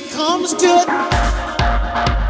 I comes you stand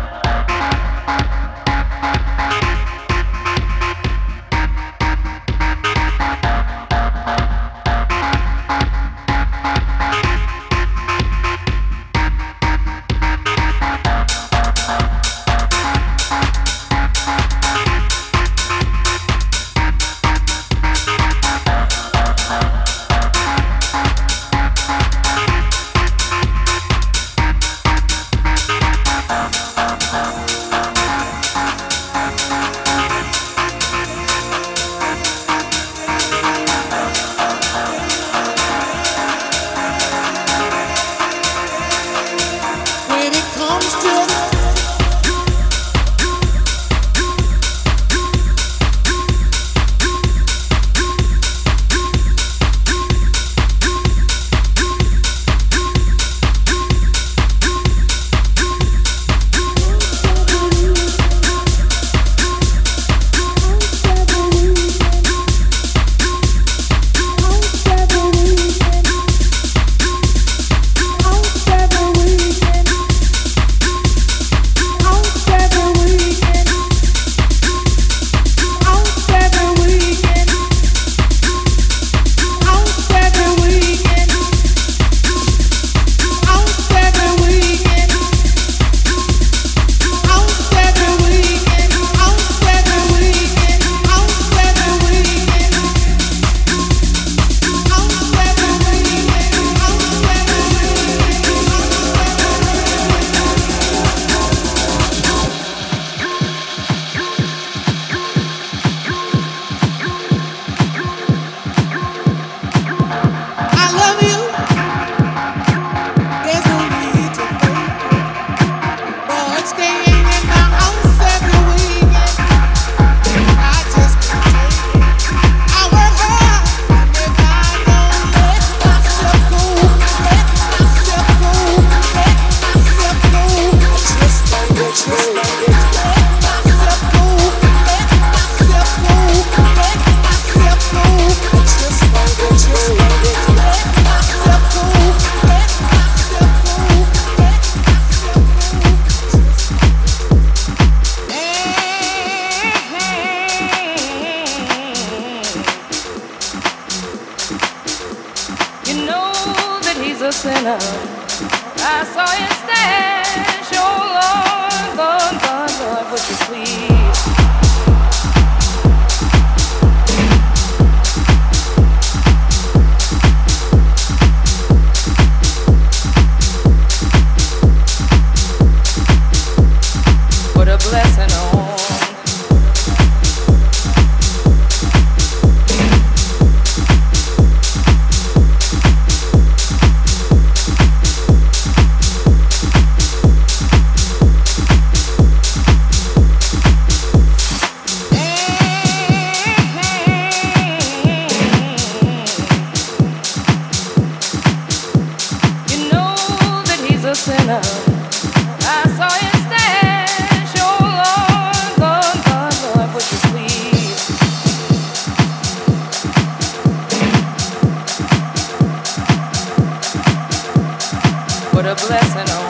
a blessing oh.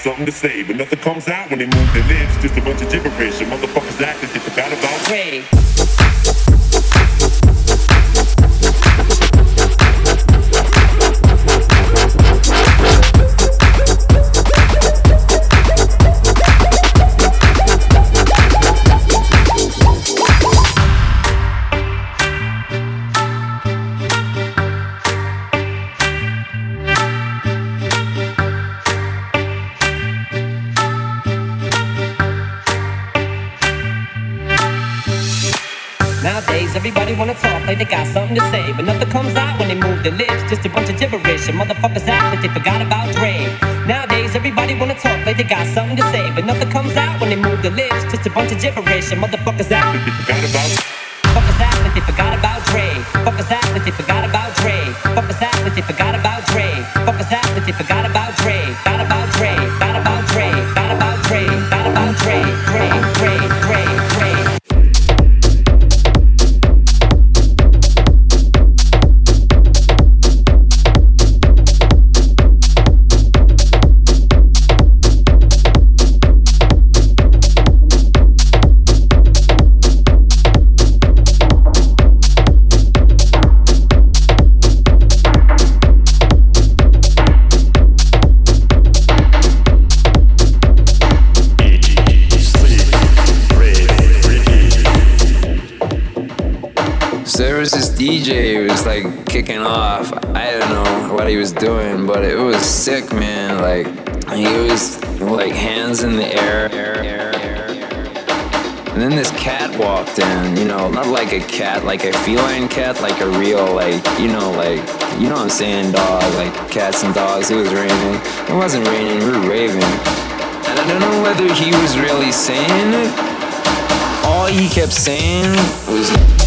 something to say, but nothing comes out when they move their lips. Just a bunch of gibberish. And motherfuckers forgot about Dre. Nowadays, everybody wanna talk like they got something to say, but nothing comes out when they move their lips. Just a bunch of gibberish, and motherfuckers they forgot about. Off. I don't know what he was doing, but it was sick, man. Like he was like hands in the air. And then this cat walked in, you know, not like a cat, like a feline cat, like a real, like, you know, like, you know what I'm saying, dog, like cats and dogs. It was raining. It wasn't raining, we were raving. And I don't know whether he was really saying it. All he kept saying was.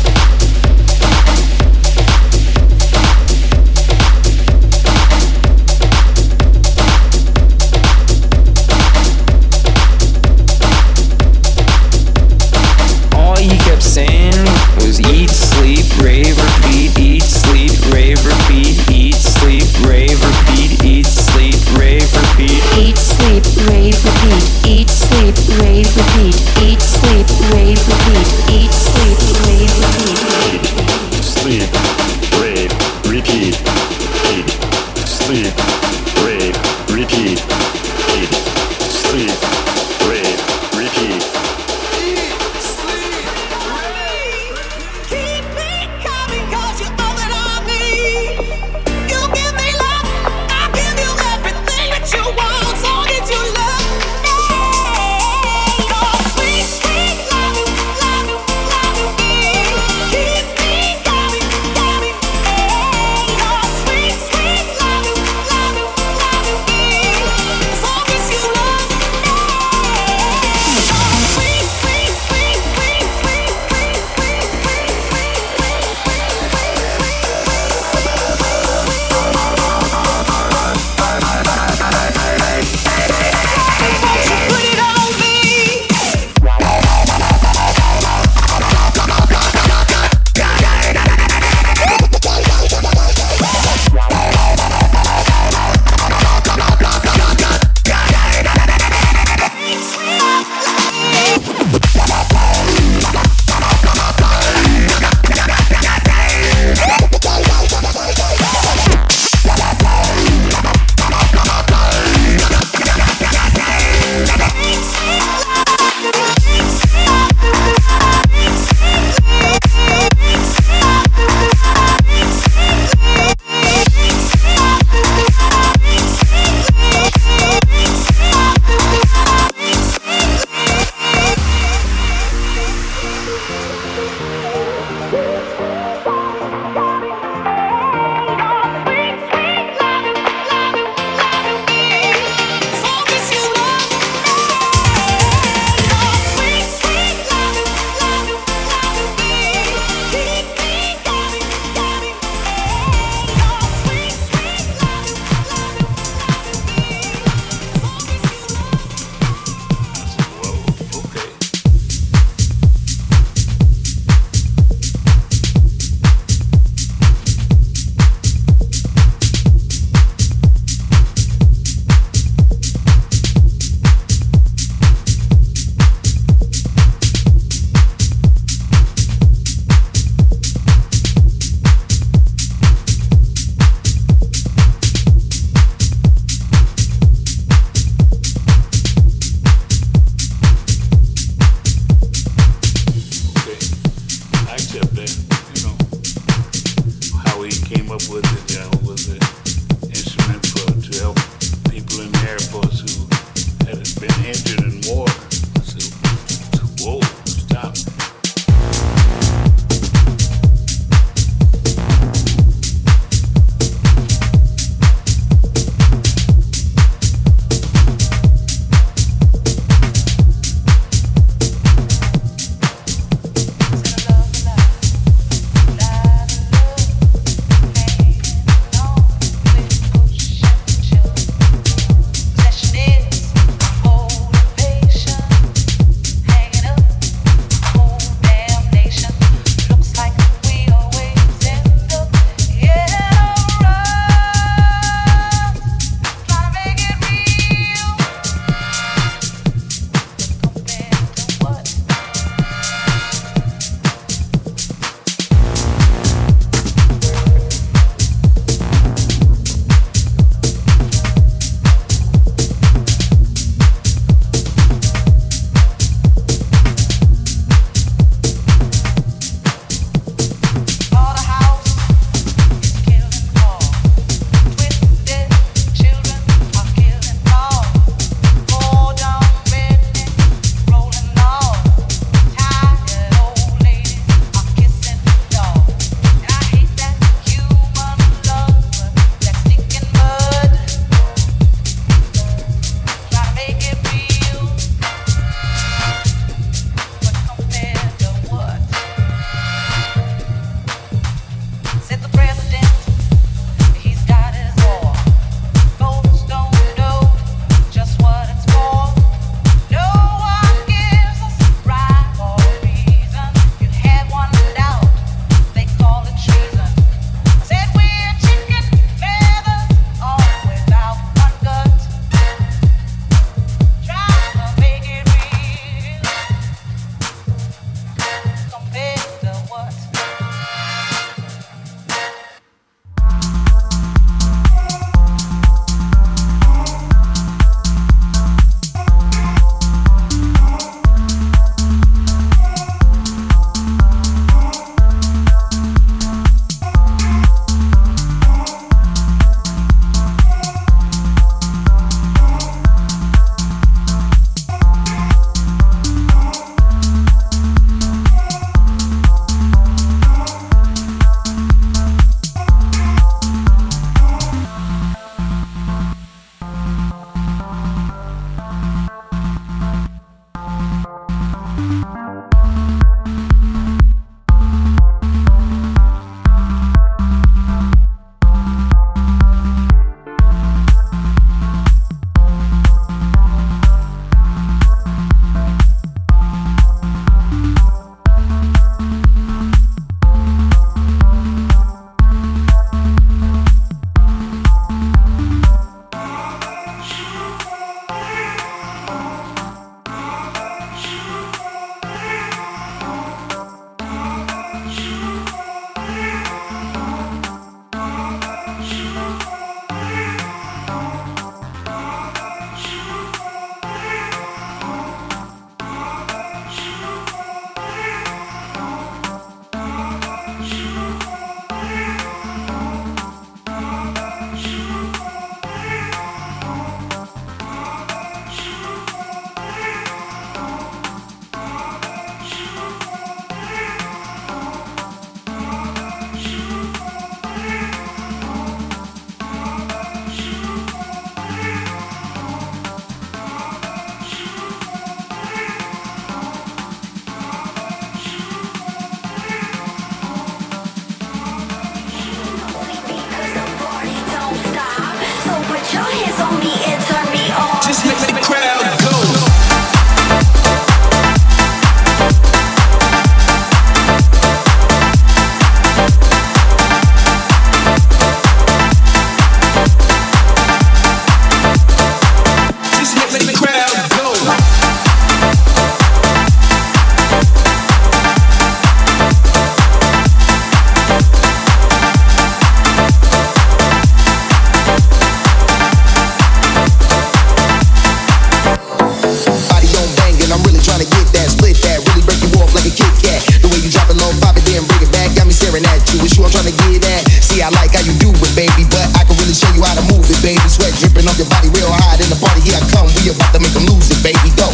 baby. But I can really show you how to move it, baby. Sweat dripping off your body real hot. In the party, here I come. We about to make them lose it, baby. Go.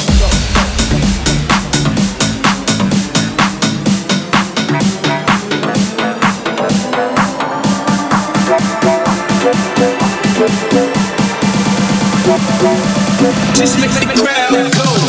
Just make the crowd go.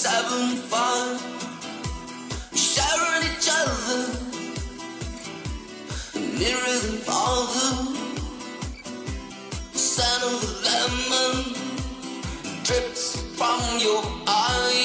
just having fun, sharing each other, nearer than father, of lemon drips from your eyes.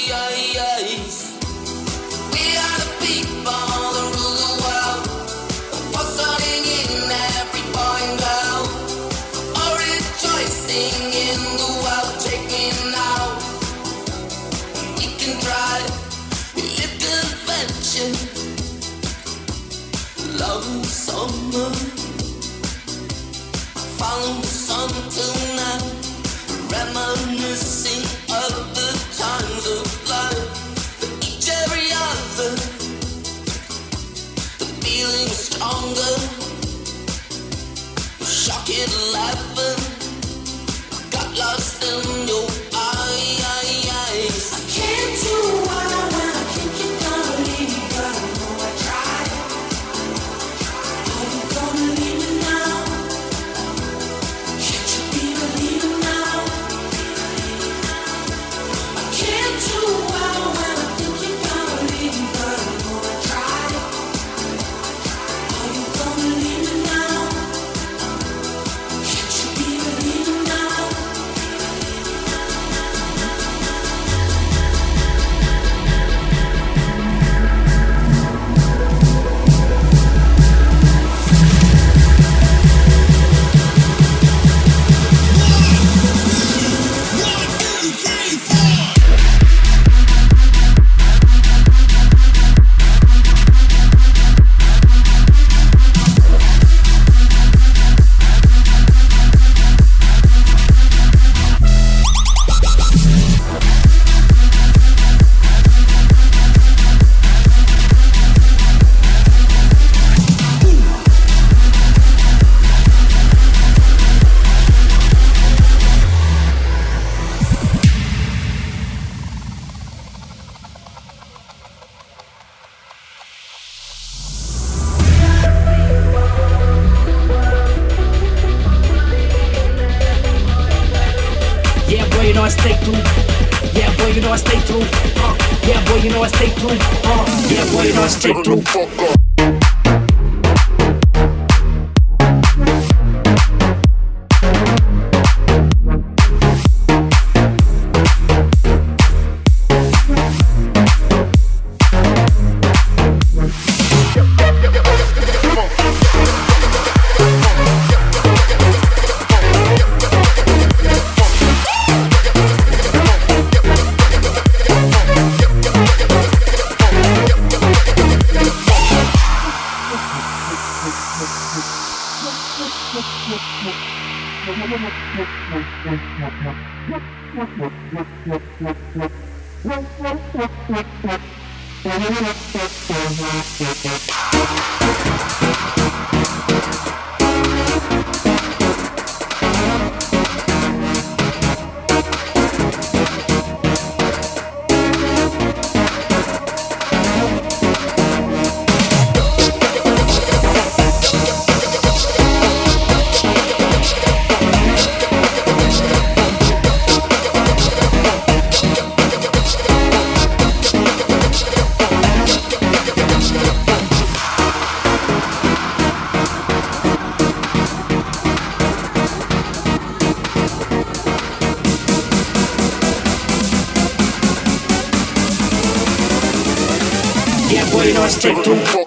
straight to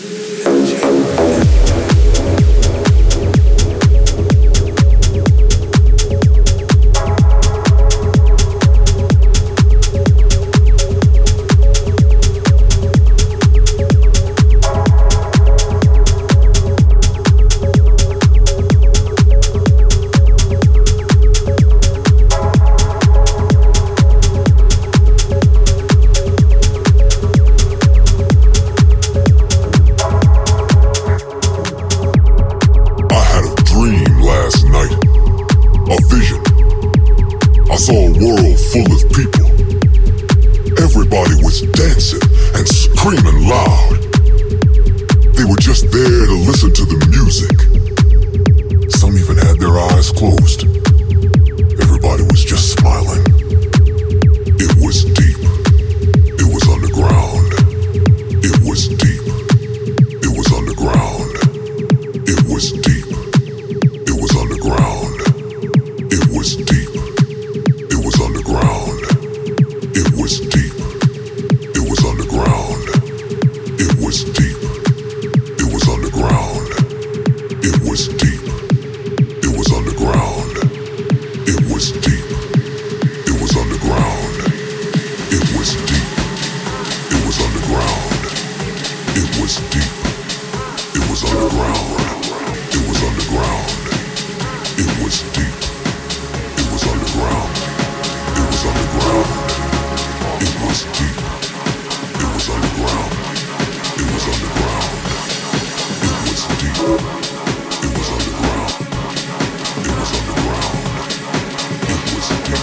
Thank you.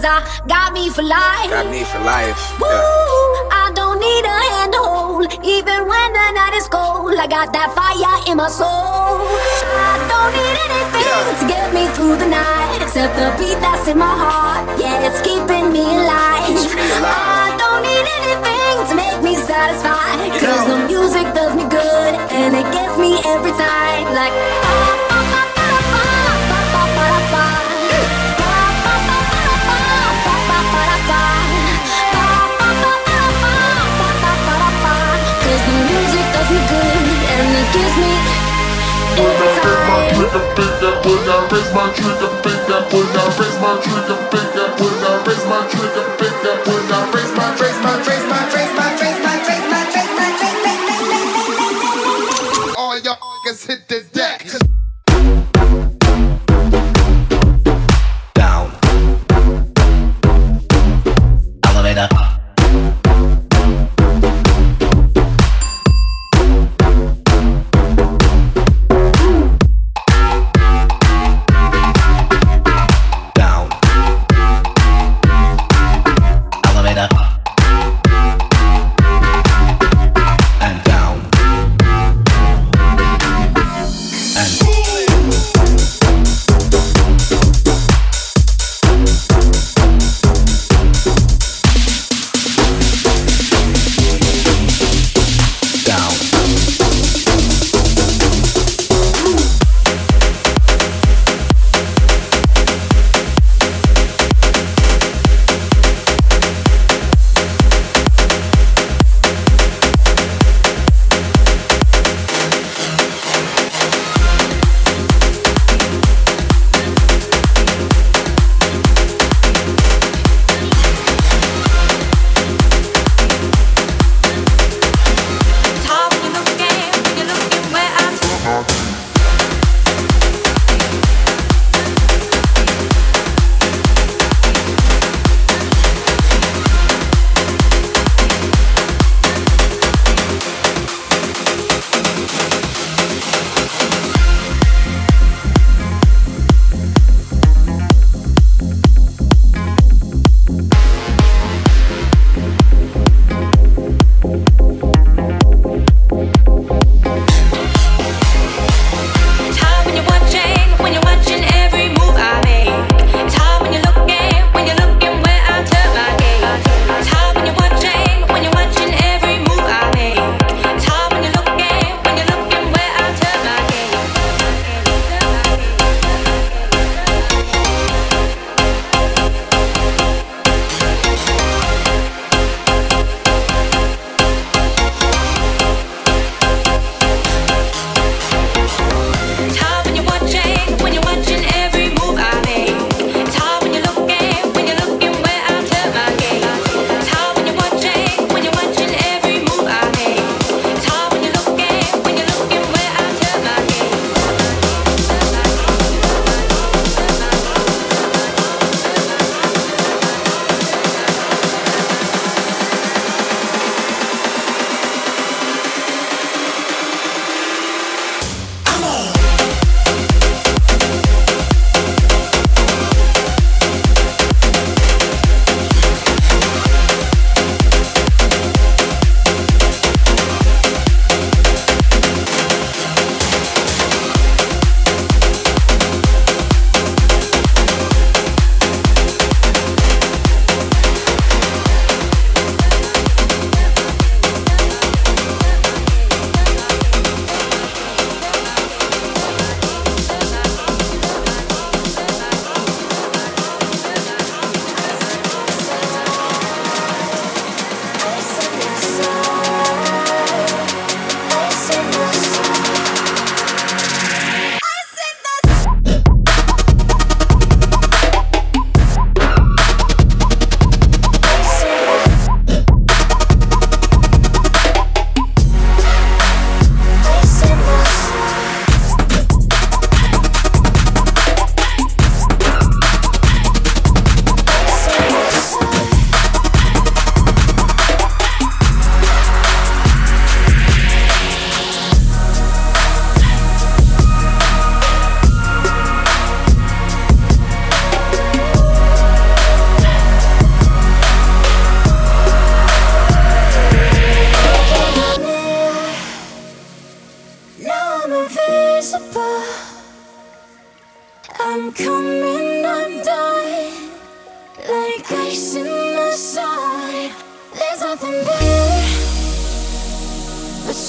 Cause I got me for life. Got me for life. Woo! Yeah. I don't need a hand to hold. Even when the night is cold, I got that fire in my soul. I don't need anything Yeah. to get me through the night. except the beat that's in my heart. Yeah, it's keeping me alive. I don't need anything to make me satisfied. Cause the music does me good and it gets me every time. Like. When I raise my trigger finger, when I raise my trigger finger, when I raise my trigger finger, when I raise my raise my raise my raise my raise my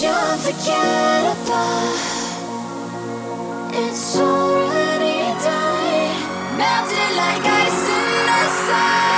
you're unforgettable. It's already done, melted like ice in the sun.